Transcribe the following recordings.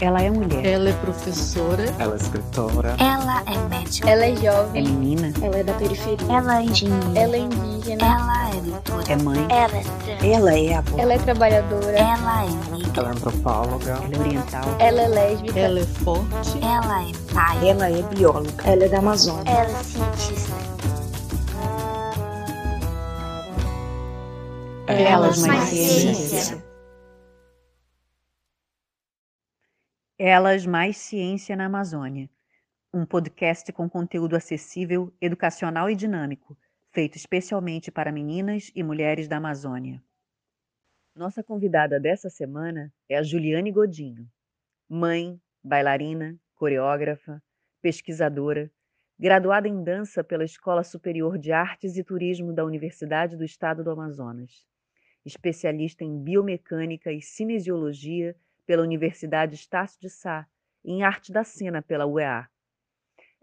Ela é mulher. Ela é professora. Ela é escritora. Ela é médica. Ela é jovem. É menina. Ela é da periferia. Ela é engenheira. Ela é indígena. Ela é doutora. É mãe. Ela é trans. Ela é avó. Ela é trabalhadora. Ela é negra. Ela é antropóloga. Ela é oriental. Ela é lésbica. Ela é forte. Ela é pai. Ela é bióloga. Ela é da Amazônia. Ela é cientista. Elas mais mais ciência. Elas mais ciência na Amazônia. Um podcast com conteúdo acessível, educacional e dinâmico, feito especialmente para meninas e mulheres da Amazônia. Nossa convidada dessa semana é a Juliane Godinho, mãe, bailarina, coreógrafa, pesquisadora, graduada em dança pela Escola Superior de Artes e Turismo da Universidade do Estado do Amazonas, especialista em biomecânica e cinesiologia pela Universidade Estácio de Sá e em arte da cena pela UEA.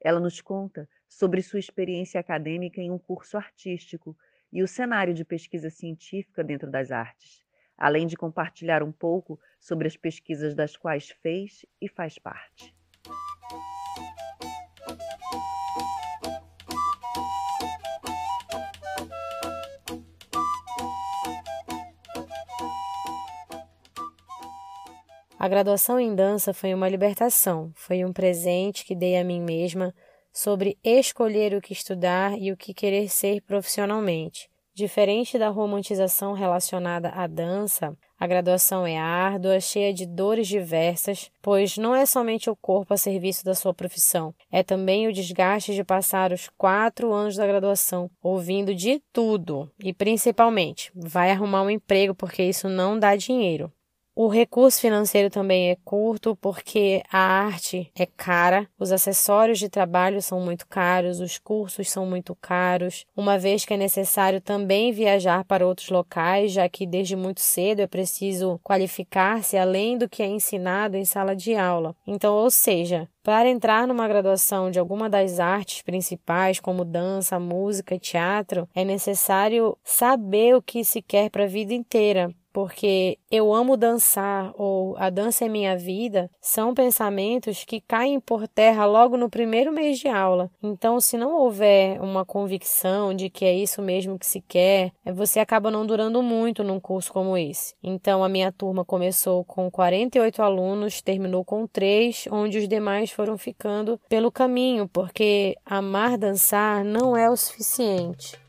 Ela nos conta sobre sua experiência acadêmica em um curso artístico e o cenário de pesquisa científica dentro das artes, além de compartilhar um pouco sobre as pesquisas das quais fez e faz parte. A graduação em dança foi uma libertação, foi um presente que dei a mim mesma sobre escolher o que estudar e o que querer ser profissionalmente. Diferente da romantização relacionada à dança, a graduação é árdua, cheia de dores diversas, pois não é somente o corpo a serviço da sua profissão, é também o desgaste de passar os quatro anos da graduação ouvindo de tudo e, principalmente, vai arrumar um emprego porque isso não dá dinheiro. O recurso financeiro também é curto porque a arte é cara, os acessórios de trabalho são muito caros, os cursos são muito caros, uma vez que é necessário também viajar para outros locais, já que desde muito cedo é preciso qualificar-se além do que é ensinado em sala de aula. Então, ou seja, para entrar numa graduação de alguma das artes principais, como dança, música e teatro, é necessário saber o que se quer para a vida inteira, porque eu amo dançar ou a dança é minha vida, são pensamentos que caem por terra logo no primeiro mês de aula. Então, se não houver uma convicção de que é isso mesmo que se quer, você acaba não durando muito num curso como esse. Então, a minha turma começou com 48 alunos, terminou com 3, onde os demais foram ficando pelo caminho, porque amar dançar não é o suficiente.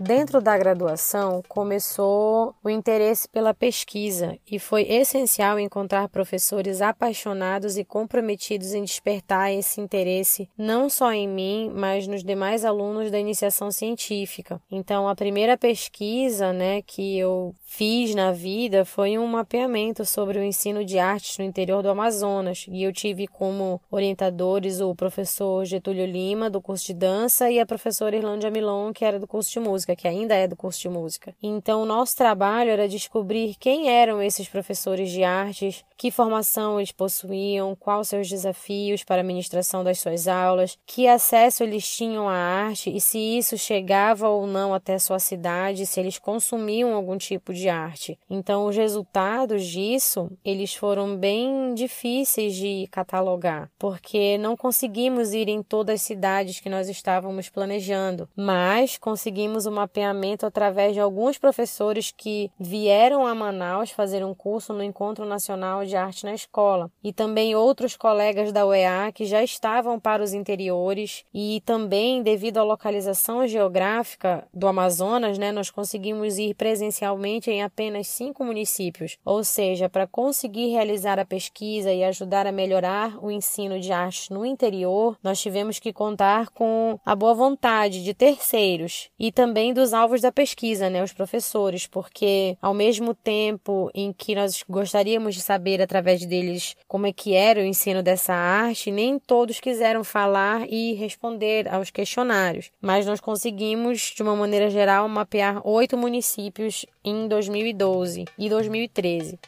Dentro da graduação, começou o interesse pela pesquisa e foi essencial encontrar professores apaixonados e comprometidos em despertar esse interesse não só em mim, mas nos demais alunos da iniciação científica. Então, a primeira pesquisa, né, que eu fiz na vida foi um mapeamento sobre o ensino de artes no interior do Amazonas e eu tive como orientadores o professor Getúlio Lima do curso de dança e a professora Irlândia Milon, que era do curso de música, que ainda é do curso de música. Então, nosso trabalho era descobrir quem eram esses professores de artes, que formação eles possuíam, quais seus desafios para a ministração das suas aulas, que acesso eles tinham à arte e se isso chegava ou não até sua cidade, se eles consumiam algum tipo de arte. Então, os resultados disso, eles foram bem difíceis de catalogar, porque não conseguimos ir em todas as cidades que nós estávamos planejando, mas conseguimos o mapeamento através de alguns professores que vieram a Manaus fazer um curso no Encontro Nacional de Arte na Escola, e também outros colegas da UEA que já estavam para os interiores, e também devido à localização geográfica do Amazonas, né, nós conseguimos ir presencialmente em apenas cinco municípios, ou seja, para conseguir realizar a pesquisa e ajudar a melhorar o ensino de arte no interior, nós tivemos que contar com a boa vontade de terceiros. E também dos alvos da pesquisa, né, os professores, porque ao mesmo tempo em que nós gostaríamos de saber através deles como é que era o ensino dessa arte, nem todos quiseram falar e responder aos questionários, mas nós conseguimos, de uma maneira geral, mapear oito municípios em 2012 e 2013.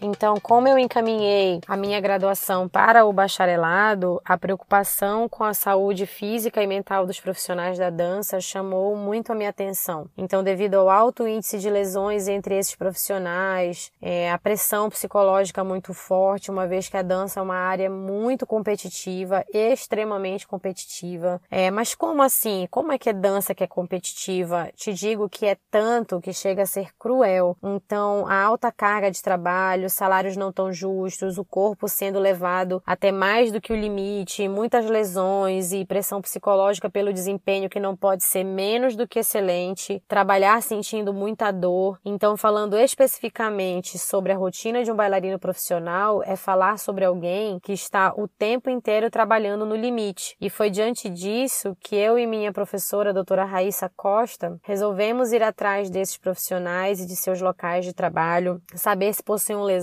Então, como eu encaminhei a minha graduação para o bacharelado, a preocupação com a saúde física e mental dos profissionais da dança chamou muito a minha atenção. Então, devido ao alto índice de lesões entre esses profissionais, é, a pressão psicológica muito forte, uma vez que a dança é uma área muito competitiva, extremamente competitiva. É, mas como assim? Como é que é dança que é competitiva? Te digo que é tanto que chega a ser cruel. Então, a alta carga de trabalho, salários não tão justos, o corpo sendo levado até mais do que o limite, muitas lesões e pressão psicológica pelo desempenho que não pode ser menos do que excelente, trabalhar sentindo muita dor. Então, falando especificamente sobre a rotina de um bailarino profissional, é falar sobre alguém que está o tempo inteiro trabalhando no limite. E foi diante disso que eu e minha professora, a doutora Raíssa Costa, resolvemos ir atrás desses profissionais e de seus locais de trabalho, saber se possuíam lesões,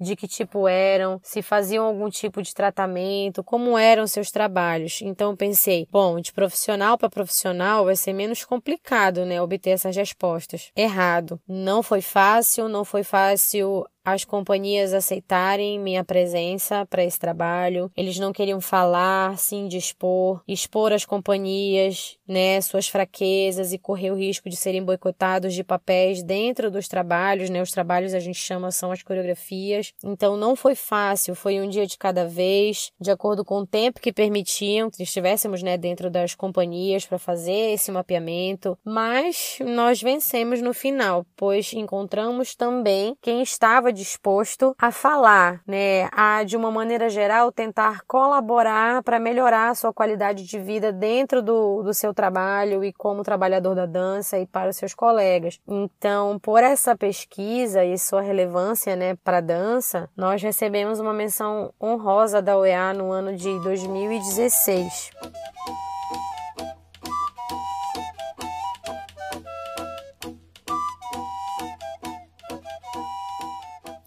de que tipo eram, se faziam algum tipo de tratamento, como eram seus trabalhos. Então pensei, bom, de profissional para profissional vai ser menos complicado, né, obter essas respostas. Errado. Não foi fácil, não foi fácil as companhias aceitarem minha presença para esse trabalho. Eles não queriam falar, se indispor, expor as companhias, né, suas fraquezas e correr o risco de serem boicotados de papéis dentro dos trabalhos, né? Os trabalhos a gente chama são as coreografias. Então não foi fácil, foi um dia de cada vez, de acordo com o tempo que permitiam que estivéssemos, né, dentro das companhias para fazer esse mapeamento, mas nós vencemos no final, pois encontramos também quem estava disposto a falar, né, a de uma maneira geral tentar colaborar para melhorar a sua qualidade de vida dentro do, do seu trabalho e como trabalhador da dança e para os seus colegas. Então, por essa pesquisa e sua relevância, né, para a dança, nós recebemos uma menção honrosa da OEA no ano de 2016.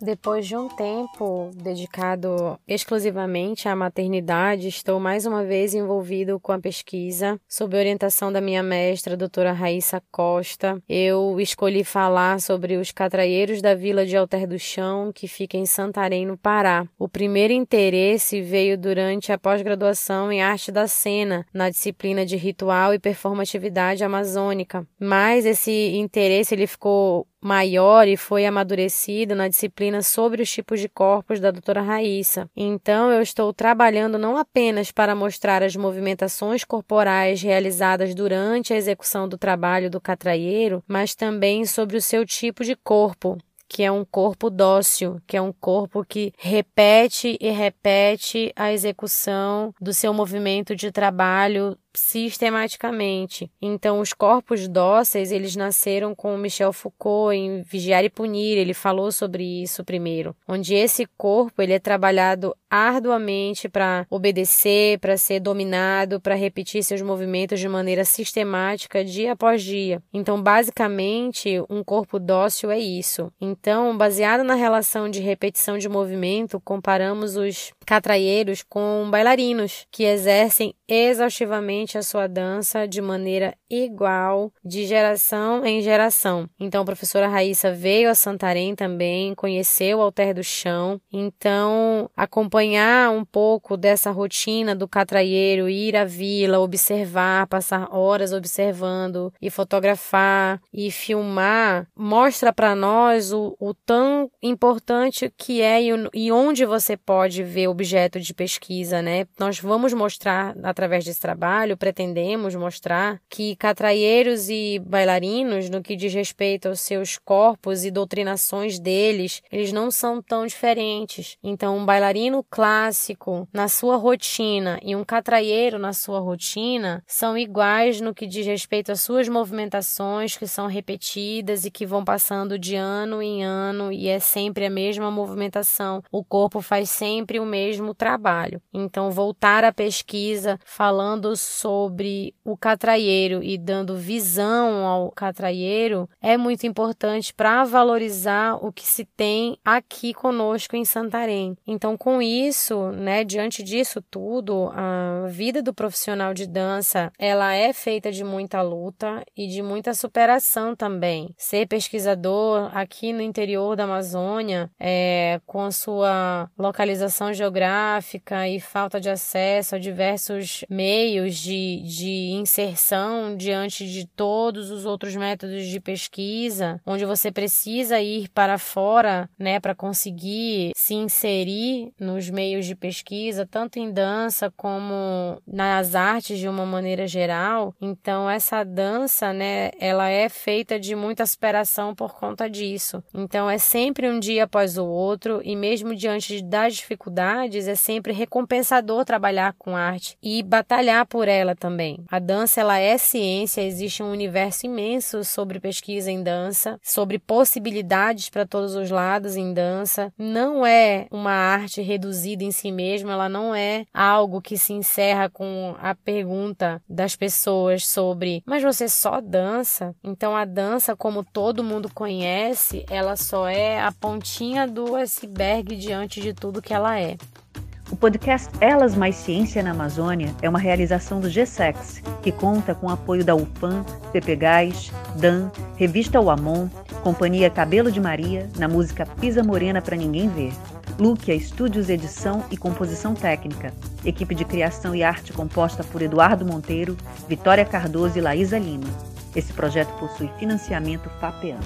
Depois de um tempo dedicado exclusivamente à maternidade, estou mais uma vez envolvido com a pesquisa sob orientação da minha mestra, doutora Raíssa Costa. Eu escolhi falar sobre os catraieiros da Vila de Alter do Chão, que fica em Santarém, no Pará. O primeiro interesse veio durante a pós-graduação em arte da cena, na disciplina de ritual e performatividade amazônica. Mas esse interesse ele ficou maior e foi amadurecido na disciplina sobre os tipos de corpos da doutora Raíssa. Então eu estou trabalhando não apenas para mostrar as movimentações corporais realizadas durante a execução do trabalho do catraieiro, mas também sobre o seu tipo de corpo, que é um corpo dócil, que é um corpo que repete e repete a execução do seu movimento de trabalho sistematicamente. Então, os corpos dóceis, eles nasceram com Michel Foucault em Vigiar e Punir, ele falou sobre isso primeiro, onde esse corpo ele é trabalhado arduamente para obedecer, para ser dominado, para repetir seus movimentos de maneira sistemática dia após dia. Então, basicamente, um corpo dócil é isso. Então, baseado na relação de repetição de movimento, comparamos os catraieiros com bailarinos que exercem exaustivamente a sua dança de maneira igual, de geração em geração. Então, a professora Raíssa veio a Santarém também, conheceu o Alter do Chão. Então, acompanhar um pouco dessa rotina do catraieiro, ir à vila, observar, passar horas observando e fotografar e filmar, mostra para nós o, o, tão importante que é e, e onde você pode ver objeto de pesquisa, né? Nós vamos mostrar através desse trabalho, pretendemos mostrar que catraieiros e bailarinos, no que diz respeito aos seus corpos e doutrinações deles, eles não são tão diferentes. Então, um bailarino clássico na sua rotina e um catraieiro na sua rotina são iguais no que diz respeito às suas movimentações, que são repetidas e que vão passando de ano em ano e é sempre a mesma movimentação. O corpo faz sempre o mesmo trabalho. Então, voltar à pesquisa falando sobre o catraieiro e dando visão ao catraieiro é muito importante para valorizar o que se tem aqui conosco em Santarém. Então, com isso, né, diante disso tudo, a vida do profissional de dança, ela é feita de muita luta e de muita superação também. Ser pesquisador aqui no interior da Amazônia, é, com a sua localização geográfica e falta de acesso a diversos meios de, de inserção diante de todos os outros métodos de pesquisa, onde você precisa ir para fora, né, para conseguir se inserir nos meios de pesquisa, tanto em dança como nas artes de uma maneira geral. Então essa dança, né, ela é feita de muita superação por conta disso. Então é sempre um dia após o outro e mesmo diante das dificuldades é sempre recompensador trabalhar com arte e batalhar por ela também. A dança ela é ciência, existe um universo imenso sobre pesquisa em dança, sobre possibilidades para todos os lados em dança. Não é uma arte reduzida em si mesma, ela não é algo que se encerra com a pergunta das pessoas sobre: "Mas você só dança?". Então a dança, como todo mundo conhece, ela só é a pontinha do iceberg diante de tudo que ela é. O podcast Elas Mais Ciência na Amazônia é uma realização do GSEX, que conta com o apoio da UFAM, Gás, DAN, Revista Uamon, Companhia Cabelo de Maria, na música Pisa Morena para Ninguém Ver. Luquia Estúdios Edição e Composição Técnica. Equipe de criação e arte composta por Eduardo Monteiro, Vitória Cardoso e Laísa Lima. Esse projeto possui financiamento FAPEAN.